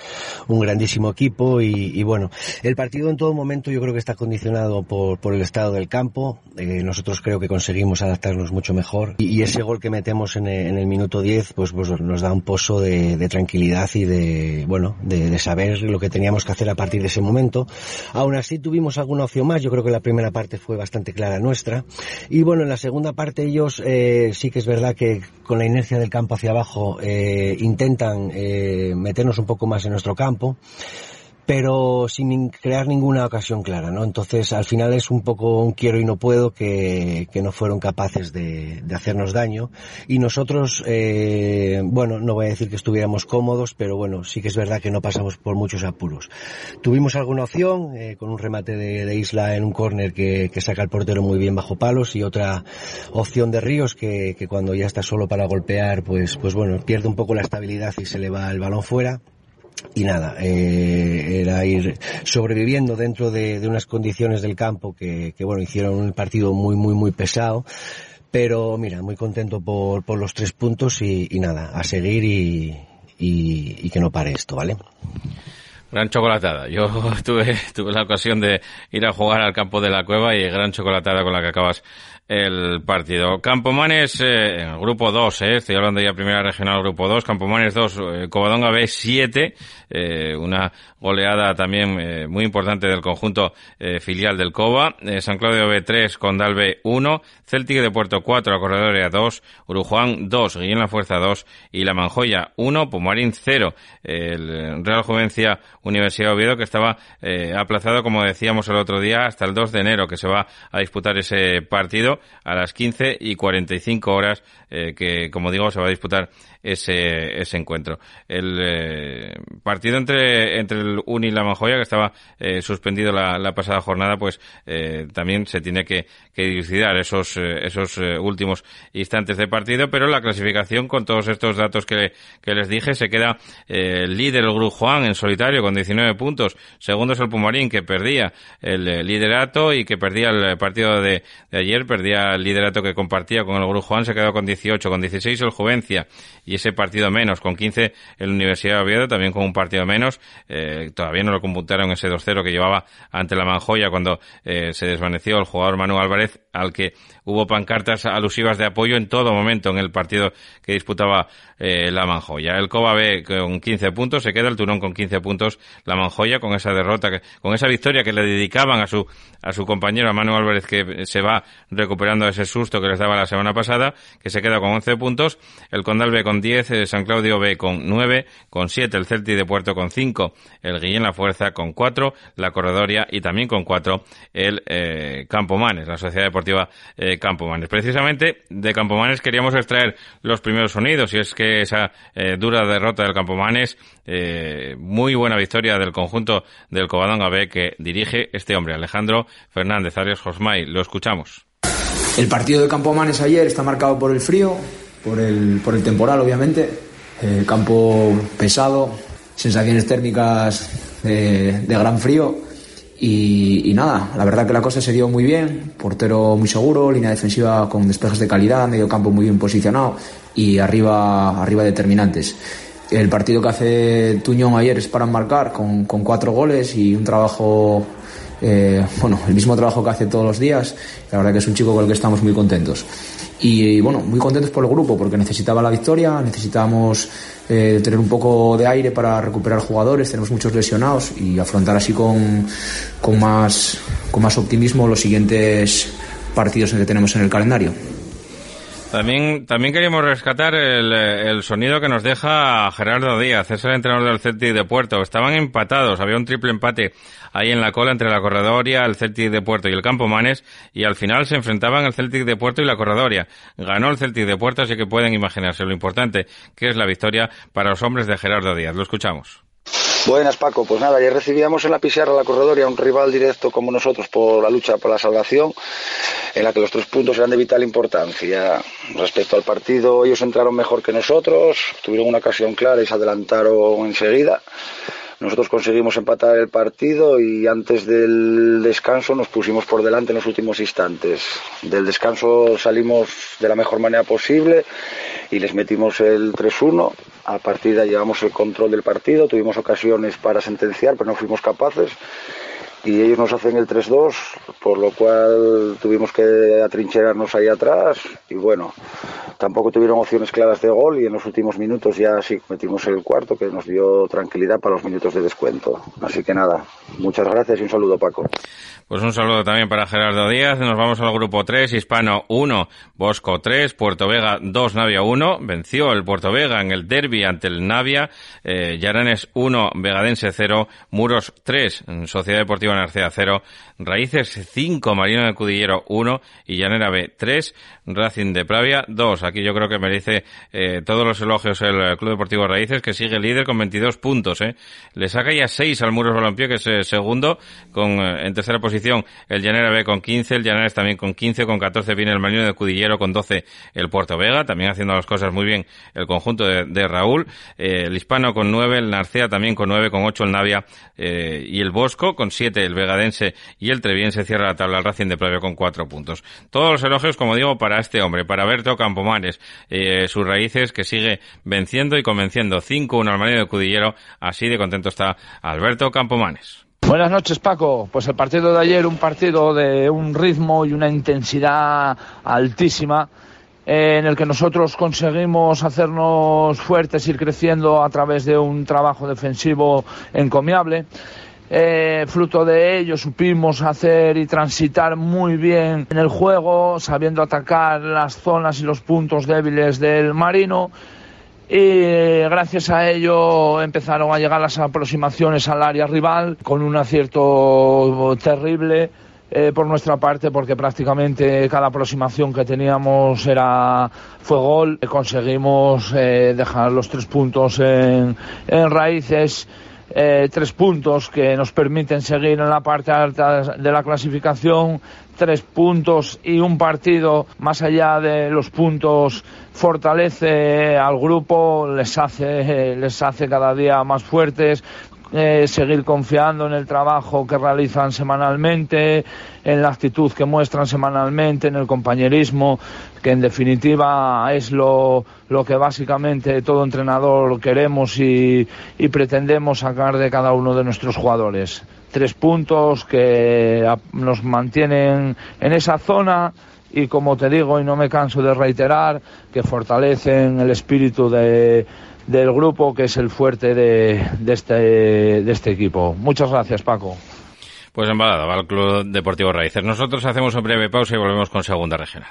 un grandísimo equipo y, bueno, el partido en todo momento yo creo que está condicionado por, por el estado del campo. Eh, nosotros creo que conseguimos adaptarnos mucho mejor y, ese gol que metemos en el, minuto 10 pues, pues nos da un pozo de, tranquilidad y de, bueno, de, de, saber lo que teníamos que hacer a partir de ese momento. Aún así tuvimos alguna opción más, yo creo que la primera parte fue bastante clara nuestra y bueno, en la segunda parte ellos eh, sí que es verdad que con la inercia del campo hacia abajo eh, intentan eh, meternos un poco más en nuestro campo pero sin crear ninguna ocasión clara, ¿no? Entonces, al final es un poco un quiero y no puedo que, que no fueron capaces de, de, hacernos daño. Y nosotros, eh, bueno, no voy a decir que estuviéramos cómodos, pero bueno, sí que es verdad que no pasamos por muchos apuros. Tuvimos alguna opción, eh, con un remate de, de Isla en un córner que, que, saca el portero muy bien bajo palos y otra opción de Ríos que, que cuando ya está solo para golpear, pues, pues bueno, pierde un poco la estabilidad y se le va el balón fuera y nada, eh, era ir sobreviviendo dentro de, unas condiciones del campo que, bueno, hicieron un partido muy, muy, muy pesado. Pero mira, muy contento por, por los tres puntos y, nada, a seguir y, y, que no pare esto, ¿vale? Gran chocolatada. Yo tuve, tuve la ocasión de ir a jugar al campo de la cueva y gran chocolatada con la que acabas el partido. Campomanes, eh, grupo 2, eh, estoy hablando ya primera regional, grupo 2, Campomanes 2, eh, Covadonga B 7, eh, una goleada también eh, muy importante del conjunto eh, filial del Cova, San Claudio B 3, Condal B 1, Celtic de Puerto 4, Corredoria 2, Urujuan 2, Guillén La Fuerza 2 y La Manjoya 1, Pumarín 0. El Real Juvencia Universidad de Oviedo que estaba aplazado, como decíamos el otro día, hasta el 2 de enero que se va a disputar ese partido a las 15 y 45 horas que, como digo, se va a disputar ese, ese encuentro. El eh, partido entre, entre el Uni y la Manjoya, que estaba eh, suspendido la, la, pasada jornada, pues eh, también se tiene que, que dilucidar esos, esos últimos instantes de partido, pero la clasificación con todos estos datos que, que les dije se queda líder el Grupo Juan en solitario con 19 puntos, segundo es el Pumarín que perdía el liderato y que perdía el partido de, de ayer, perdía el liderato que compartía con el Grupo Juan, se quedó con 18, con 16 el Juvencia y ese partido menos. Con 15 el Universidad de Oviedo también con un partido menos. Eh, todavía no lo computaron ese 2-0 que llevaba ante la Manjoya cuando eh, se desvaneció el jugador Manu Álvarez al que hubo pancartas alusivas de apoyo en todo momento en el partido que disputaba eh, la Manjoya. El Coba B con 15 puntos, se queda el Turón con 15 puntos, la Manjoya con esa derrota, con esa victoria que le dedicaban a su, a su compañero, a Manu Álvarez, que se va recuperando ese susto que les daba la semana pasada, que se queda con 11 puntos, el Condal B con 10, el San Claudio B con 9, con 7 el Celti de Puerto con 5, el Guillén La Fuerza con 4, la Corredoria y también con 4 el eh, Campomanes, la Sociedad Deportiva Deportiva eh, Campomanes. Precisamente de Campomanes queríamos extraer los primeros sonidos y es que esa eh, dura derrota del Campomanes, eh, muy buena victoria del conjunto del Covadonga B que dirige este hombre, Alejandro Fernández Arias Josmay. Lo escuchamos. El partido de Campomanes ayer está marcado por el frío, por el, por el temporal obviamente, campo pesado, sensaciones térmicas de gran frío y, nada, la verdad que la cosa se dio muy bien, portero muy seguro, línea defensiva con despejes de calidad, medio campo muy bien posicionado y arriba, arriba determinantes. El partido que hace Tuñón ayer es para marcar con, cuatro goles y un trabajo, eh, bueno, el mismo trabajo que hace todos los días. La verdad que es un chico con el que estamos muy contentos. Y bueno, muy contentos por el grupo porque necesitaba la victoria, necesitábamos eh, tener un poco de aire para recuperar jugadores, tenemos muchos lesionados y afrontar así con, con, más, con más optimismo los siguientes partidos que tenemos en el calendario. También, también queríamos rescatar el, el, sonido que nos deja Gerardo Díaz, es el entrenador del Celtic de Puerto. Estaban empatados, había un triple empate ahí en la cola entre la Corredoria, el Celtic de Puerto y el Campo Manes, y al final se enfrentaban el Celtic de Puerto y la Corredoria. Ganó el Celtic de Puerto, así que pueden imaginarse lo importante que es la victoria para los hombres de Gerardo Díaz. Lo escuchamos. Buenas, Paco. Pues nada, ya recibíamos en la pizarra la corredoria un rival directo como nosotros por la lucha por la salvación, en la que los tres puntos eran de vital importancia. Respecto al partido, ellos entraron mejor que nosotros, tuvieron una ocasión clara y se adelantaron enseguida. Nosotros conseguimos empatar el partido y antes del descanso nos pusimos por delante en los últimos instantes. Del descanso salimos de la mejor manera posible y les metimos el 3-1. A partir de ahí llevamos el control del partido, tuvimos ocasiones para sentenciar, pero no fuimos capaces y ellos nos hacen el 3-2, por lo cual tuvimos que atrincherarnos ahí atrás y bueno, tampoco tuvieron opciones claras de gol y en los últimos minutos ya sí metimos el cuarto que nos dio tranquilidad para los minutos de descuento. Así que nada, muchas gracias y un saludo Paco. Pues un saludo también para Gerardo Díaz. Nos vamos al grupo 3, Hispano 1, Bosco 3, Puerto Vega 2, Navia 1. Venció el Puerto Vega en el derby ante el Navia. Eh, 1, Vegadense 0, Muros 3, Sociedad Deportiva Narcea 0, Raíces 5, Marino de Cudillero 1 y Llanera B 3, Racing de Pravia 2. Aquí yo creo que merece eh, todos los elogios el Club Deportivo Raíces, que sigue líder con 22 puntos. Eh. Le saca ya 6 al Muros Balompié, que es eh, segundo, con eh, en tercera posición el Llanera B con 15, el Llaneres también con 15, con 14 viene el Marino de Cudillero, con 12 el Puerto Vega, también haciendo las cosas muy bien el conjunto de, Raúl, eh, el Hispano con 9, el Narcea también con 9, con 8 el Navia eh, y el Bosco, con 7 el Vegadense y el Treviense cierra la tabla al Racing de Previo con 4 puntos. Todos los elogios, como digo, para este hombre, para Berto Campomanes, eh, sus raíces que sigue venciendo y convenciendo 5-1 al Marino de Cudillero, así de contento está Alberto Campomanes. Buenas noches, Paco. Pues el partido de ayer, un partido de un ritmo y una intensidad altísima, eh, en el que nosotros conseguimos hacernos fuertes, ir creciendo a través de un trabajo defensivo encomiable. Eh, fruto de ello supimos hacer y transitar muy bien en el juego, sabiendo atacar las zonas y los puntos débiles del marino. Y gracias a ello empezaron a llegar las aproximaciones al área rival con un acierto terrible eh, por nuestra parte porque prácticamente cada aproximación que teníamos era fue gol. Conseguimos eh, dejar los tres puntos en raíces eh, tres puntos que nos permiten seguir en la parte alta de la clasificación, tres puntos y un partido más allá de los puntos fortalece al grupo, les hace, les hace cada día más fuertes, eh, seguir confiando en el trabajo que realizan semanalmente, en la actitud que muestran semanalmente, en el compañerismo, que en definitiva es lo, que básicamente todo entrenador queremos y, y pretendemos sacar de cada uno de nuestros jugadores. Tres puntos que nos mantienen en esa zona y como te digo y no me canso de reiterar, que fortalecen el espíritu de, del grupo que es el fuerte de, de, este, de este equipo. Muchas gracias, Paco. Pues embalada va el Club Deportivo Raíces. Nosotros hacemos una breve pausa y volvemos con segunda regional.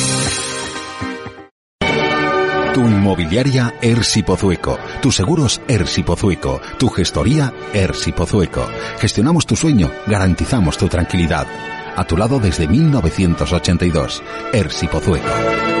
Tu inmobiliaria Ersi Pozueco. Tus seguros Ersi Pozueco. Tu gestoría Ersi Pozueco. Gestionamos tu sueño, garantizamos tu tranquilidad. A tu lado desde 1982. Ersi Pozueco.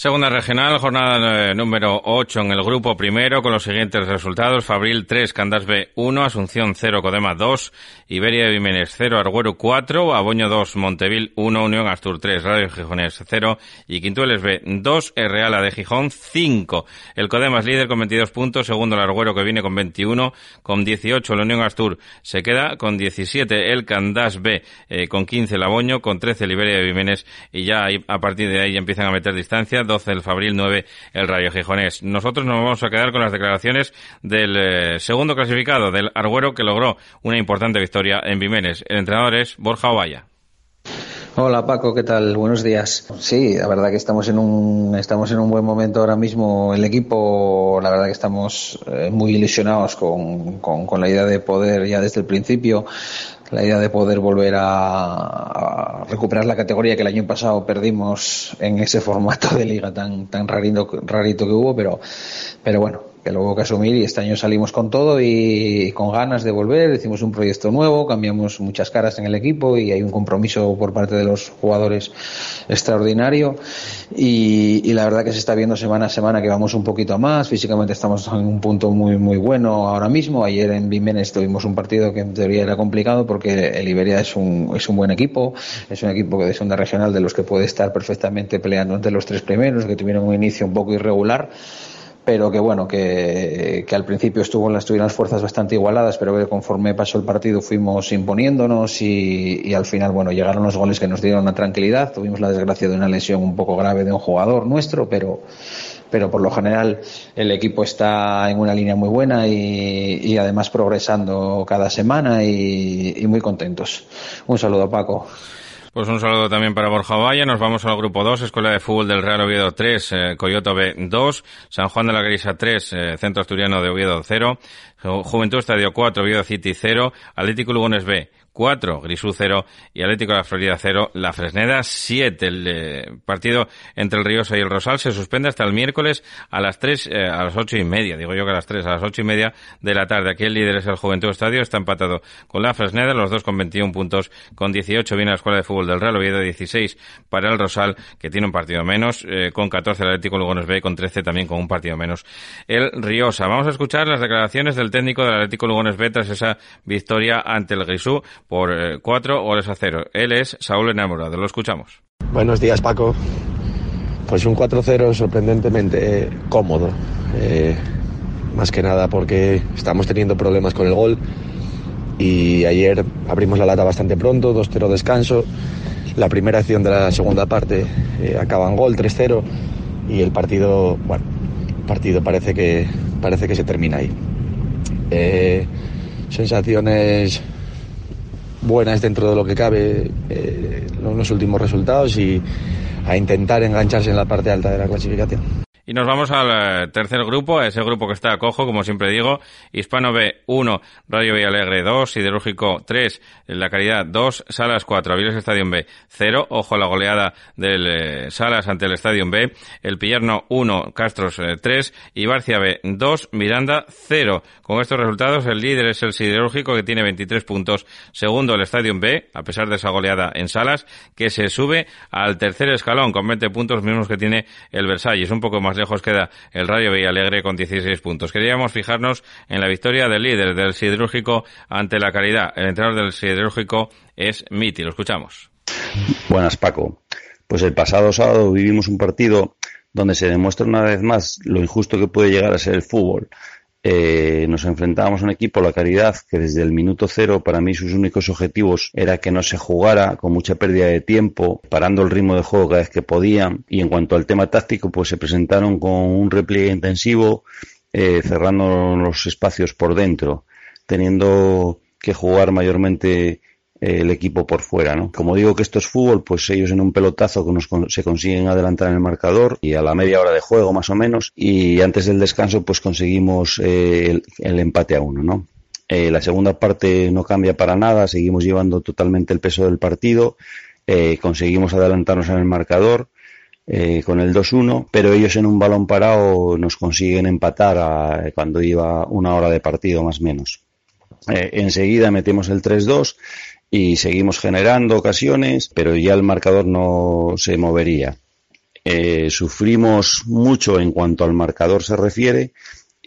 Segunda regional, jornada eh, número 8 en el grupo primero con los siguientes resultados. Fabril 3, Candas B 1, Asunción 0, Codema 2, Iberia de Vimenes 0, Arguero 4, Aboño 2, Montevil 1, Unión Astur 3, Radio Gijones 0 y Quintueles B 2, Reala de Gijón 5. El Codema es líder con 22 puntos, segundo el Arguero que viene con 21, con 18 la Unión Astur se queda con 17 el Candás B eh, con 15 el Aboño, con 13 el Iberia de Vimenes y ya a partir de ahí empiezan a meter distancia. 12 el Fabril, 9 el Rayo Gijonés. Nosotros nos vamos a quedar con las declaraciones del eh, segundo clasificado, del Arguero, que logró una importante victoria en Vimenes. El entrenador es Borja Ovalla. Hola Paco, ¿qué tal? Buenos días. Sí, la verdad que estamos en un estamos en un buen momento ahora mismo. El equipo, la verdad que estamos eh, muy ilusionados con, con, con la idea de poder ya desde el principio la idea de poder volver a, recuperar la categoría que el año pasado perdimos en ese formato de liga tan tan rarito, rarito que hubo, pero pero bueno, que luego que asumir y este año salimos con todo y, con ganas de volver, hicimos un proyecto nuevo, cambiamos muchas caras en el equipo y hay un compromiso por parte de los jugadores extraordinario. Y, la verdad que se está viendo semana a semana que vamos un poquito más, físicamente estamos en un punto muy muy bueno ahora mismo, ayer en Vimenes tuvimos un partido que en teoría era complicado porque el Iberia es un, es un buen equipo, es un equipo de segunda regional de los que puede estar perfectamente peleando entre los tres primeros, que tuvieron un inicio un poco irregular pero que bueno, que, que al principio estuvo, estuvieron las fuerzas bastante igualadas, pero que conforme pasó el partido fuimos imponiéndonos y, y, al final, bueno, llegaron los goles que nos dieron una tranquilidad. Tuvimos la desgracia de una lesión un poco grave de un jugador nuestro, pero, pero por lo general el equipo está en una línea muy buena y, y además progresando cada semana y, y muy contentos. Un saludo, Paco. Pues un saludo también para Borja Valla. Nos vamos al grupo 2, Escuela de Fútbol del Real Oviedo 3, eh, Coyoto B 2, San Juan de la Grisa 3, eh, Centro Asturiano de Oviedo 0, Juventud Estadio 4, Oviedo City 0, Atlético Lugones B 4, Grisú 0 y Atlético de la Florida 0, La Fresneda 7. El eh, partido entre el Riosa y el Rosal se suspende hasta el miércoles a las 3, eh, a las 8 y media, digo yo que a las 3, a las 8 y media de la tarde. Aquí el líder es el Juventud Estadio, está empatado con La Fresneda, los dos con 21 puntos, con 18 viene la Escuela de Fútbol del Real Oviedo, 16 para el Rosal, que tiene un partido menos, eh, con 14 el Atlético Lugones B, con 13 también con un partido menos el Riosa. Vamos a escuchar las declaraciones del técnico del Atlético Lugones B tras esa victoria ante el Grisú por eh, cuatro goles a cero. Él es Saúl Enamorado. Lo escuchamos. Buenos días, Paco. Pues un 4-0 sorprendentemente eh, cómodo. Eh, más que nada porque estamos teniendo problemas con el gol. Y ayer abrimos la lata bastante pronto, 2-0 descanso. La primera acción de la segunda parte eh, acaba en gol, 3-0. Y el partido, bueno, partido parece que, parece que se termina ahí. sensaciones buenas dentro de lo que cabe eh, los últimos resultados y a intentar engancharse en la parte alta de la clasificación. Y nos vamos al eh, tercer grupo, ese grupo que está a cojo, como siempre digo. Hispano B 1, Radio Villalegre 2, Siderúrgico 3, La Caridad 2, Salas 4, Aviles Estadio B 0. Ojo a la goleada del eh, Salas ante el Estadio B. El Pillerno 1, Castros 3 eh, y Barcia B 2, Miranda 0. Con estos resultados, el líder es el Siderúrgico que tiene 23 puntos. Segundo, el Estadio B, a pesar de esa goleada en Salas, que se sube al tercer escalón con 20 puntos mismos que tiene el Versalles. Un poco más lejos queda el Rayo Villalegre con 16 puntos. Queríamos fijarnos en la victoria del líder del siderúrgico ante la caridad. El entrenador del siderúrgico es Miti. Lo escuchamos. Buenas, Paco. Pues el pasado sábado vivimos un partido donde se demuestra una vez más lo injusto que puede llegar a ser el fútbol. Eh, nos enfrentábamos a un equipo, la Caridad, que desde el minuto cero para mí sus únicos objetivos era que no se jugara con mucha pérdida de tiempo, parando el ritmo de juego cada vez que podían. Y en cuanto al tema táctico, pues se presentaron con un repliegue intensivo, eh, cerrando los espacios por dentro, teniendo que jugar mayormente el equipo por fuera, ¿no? Como digo que esto es fútbol, pues ellos en un pelotazo que nos, se consiguen adelantar en el marcador y a la media hora de juego más o menos y antes del descanso pues conseguimos eh, el, empate a uno, ¿no? Eh, la segunda parte no cambia para nada, seguimos llevando totalmente el peso del partido, eh, conseguimos adelantarnos en el marcador con el 2-1, pero ellos en un balón parado nos consiguen empatar cuando iba una hora de partido más o menos. Enseguida metemos el 3-2 y seguimos generando ocasiones, pero ya el marcador no se movería. Eh, sufrimos mucho en cuanto al marcador se refiere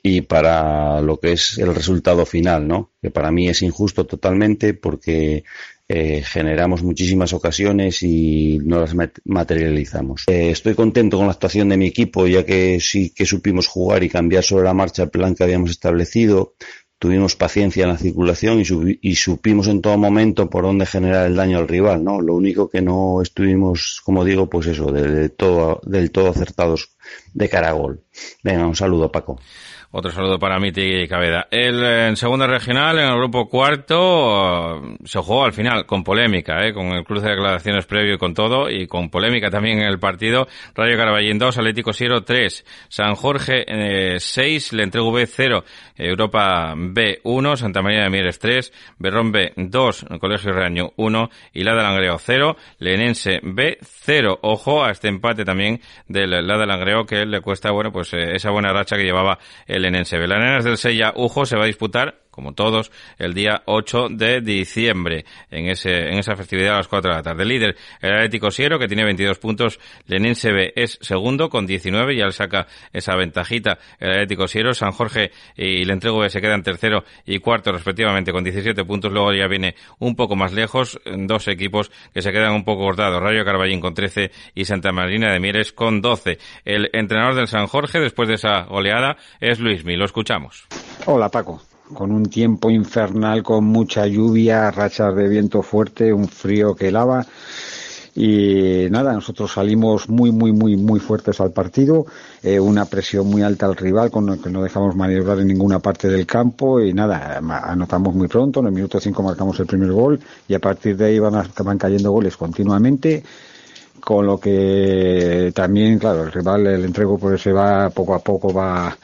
y para lo que es el resultado final, ¿no? Que para mí es injusto totalmente porque eh, generamos muchísimas ocasiones y no las materializamos. Eh, estoy contento con la actuación de mi equipo ya que sí que supimos jugar y cambiar sobre la marcha el plan que habíamos establecido tuvimos paciencia en la circulación y, supimos en todo momento por dónde generar el daño al rival, ¿no? Lo único que no estuvimos, como digo, pues eso, todo, del todo acertados de cara a gol. Venga, un saludo, Paco. Otro saludo para Miti Cabeda. El, en segunda regional, en el grupo cuarto, se jugó al final con polémica, ¿eh? con el cruce de declaraciones previo y con todo, y con polémica también en el partido. Rayo Caraballín 2, Atlético Siero 3, San Jorge 6, Le Entrego B 0, Europa B 1, Santa María de Mieres 3, Berrón B 2, Colegio Reaño 1 y Lada Langreo 0, Lenense B 0. Ojo a este empate también del Lada Langreo que le cuesta, bueno, pues eh, esa buena racha que llevaba el Belenense. Belaneras del Sella Ujo se va a disputar como todos, el día 8 de diciembre, en, ese, en esa festividad a las 4 de la tarde. líder, el Atlético Siero, que tiene 22 puntos, Lenense B es segundo con 19, ya le saca esa ventajita el Atlético Siero, San Jorge y el Entrego B se quedan tercero y cuarto respectivamente con 17 puntos, luego ya viene un poco más lejos, dos equipos que se quedan un poco cortados, Rayo Carballín con 13 y Santa Marina de Mieres con 12. El entrenador del San Jorge, después de esa goleada, es Luismi, lo escuchamos. Hola Paco, con un tiempo infernal, con mucha lluvia, rachas de viento fuerte, un frío que lava. Y nada, nosotros salimos muy, muy, muy, muy fuertes al partido, eh, una presión muy alta al rival, con lo que no dejamos maniobrar en ninguna parte del campo y nada, anotamos muy pronto, en el minuto 5 marcamos el primer gol y a partir de ahí van, van cayendo goles continuamente con lo que también, claro, el rival, el entrego pues se va poco a poco, va,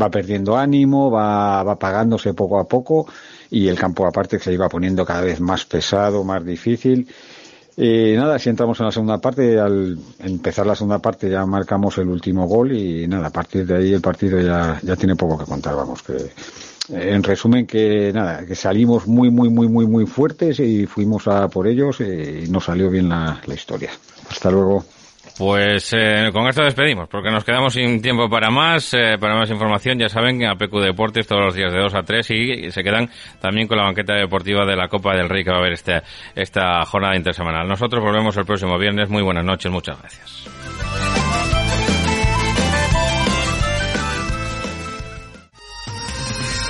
va perdiendo ánimo, va, va apagándose poco a poco y el campo aparte se iba poniendo cada vez más pesado, más difícil. Y nada, si entramos en la segunda parte, al empezar la segunda parte ya marcamos el último gol y nada, a partir de ahí el partido ya, ya tiene poco que contar, vamos, que en resumen que nada, que salimos muy, muy, muy, muy, muy fuertes y fuimos a por ellos y nos salió bien la, la historia. Hasta luego. Pues eh, con esto despedimos, porque nos quedamos sin tiempo para más, eh, para más información. Ya saben que a PQ Deportes todos los días de 2 a 3 y se quedan también con la banqueta deportiva de la Copa del Rey que va a haber este, esta jornada intersemanal. Nosotros volvemos el próximo viernes. Muy buenas noches, muchas gracias.